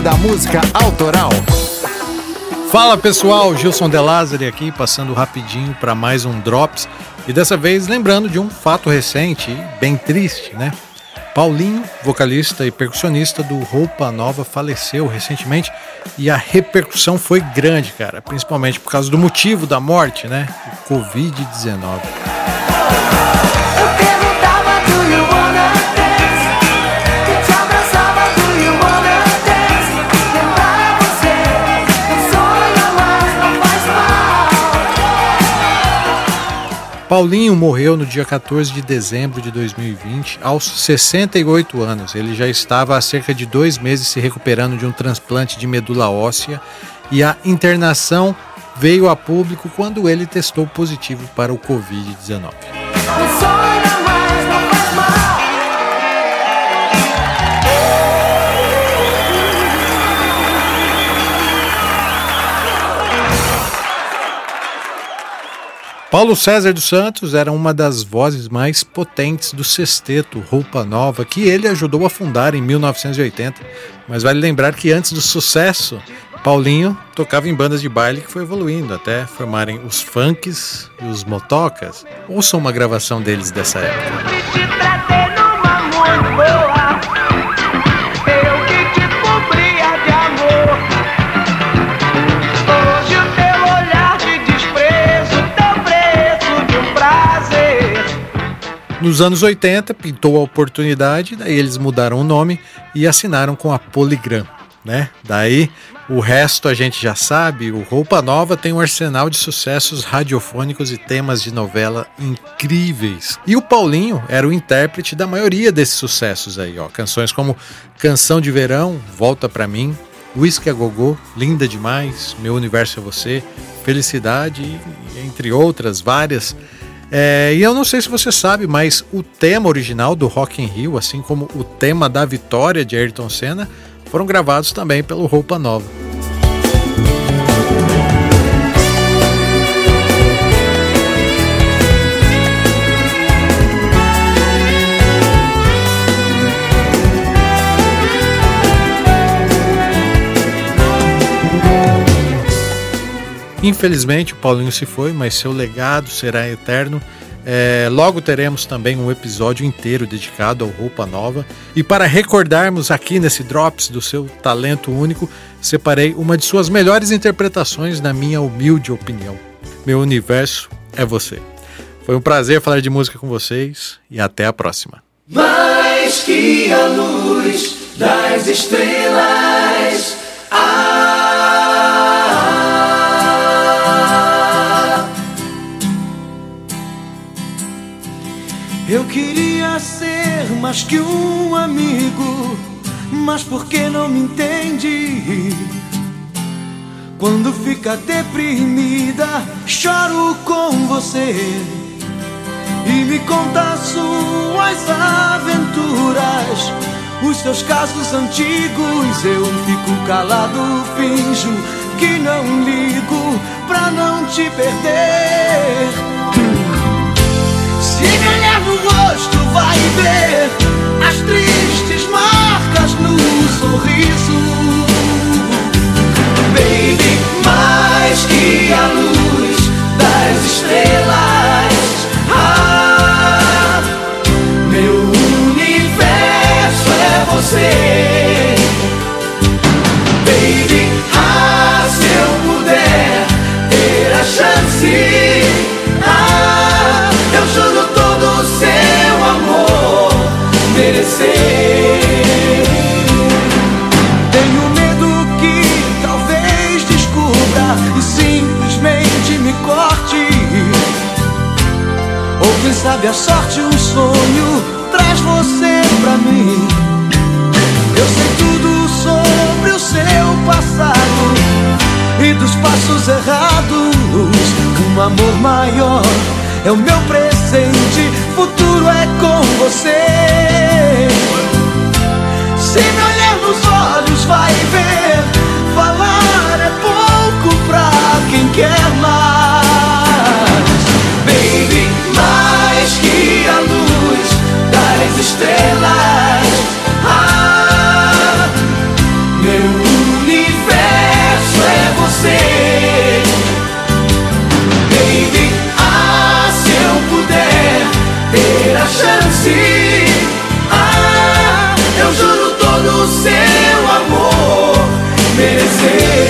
da música autoral. Fala pessoal, Gilson De Lázari aqui, passando rapidinho para mais um Drops e dessa vez lembrando de um fato recente bem triste, né? Paulinho, vocalista e percussionista do Roupa Nova, faleceu recentemente e a repercussão foi grande, cara, principalmente por causa do motivo da morte, né? O Covid-19. Paulinho morreu no dia 14 de dezembro de 2020, aos 68 anos. Ele já estava há cerca de dois meses se recuperando de um transplante de medula óssea e a internação veio a público quando ele testou positivo para o Covid-19. Paulo César dos Santos era uma das vozes mais potentes do sexteto Roupa Nova, que ele ajudou a fundar em 1980. Mas vale lembrar que antes do sucesso, Paulinho tocava em bandas de baile que foi evoluindo até formarem os funks e os motocas. Ouçam uma gravação deles dessa época. Nos anos 80, pintou a oportunidade, daí eles mudaram o nome e assinaram com a Polygram. Né? Daí o resto a gente já sabe. O Roupa Nova tem um arsenal de sucessos radiofônicos e temas de novela incríveis. E o Paulinho era o intérprete da maioria desses sucessos aí, ó. Canções como Canção de Verão, Volta para mim, Whisky a Gogô, Linda Demais, Meu Universo é Você, Felicidade, entre outras várias. É, e eu não sei se você sabe, mas o tema original do Rock in Rio, assim como o tema da vitória de Ayrton Senna, foram gravados também pelo Roupa Nova. Infelizmente, o Paulinho se foi, mas seu legado será eterno. É, logo teremos também um episódio inteiro dedicado ao Roupa Nova. E para recordarmos aqui nesse Drops do seu talento único, separei uma de suas melhores interpretações, na minha humilde opinião. Meu universo é você. Foi um prazer falar de música com vocês e até a próxima. Mais que a luz das estrelas. Eu queria ser mais que um amigo, mas por que não me entende? Quando fica deprimida, choro com você e me conta suas aventuras, os seus casos antigos. Eu fico calado, finjo que não ligo pra não te perder. Sabe a sorte, um sonho traz você pra mim. Eu sei tudo sobre o seu passado e dos passos errados. Um amor maior é o meu presente, futuro é com você. Se me olhar nos olhos, vai ver. Falar é pouco merecer.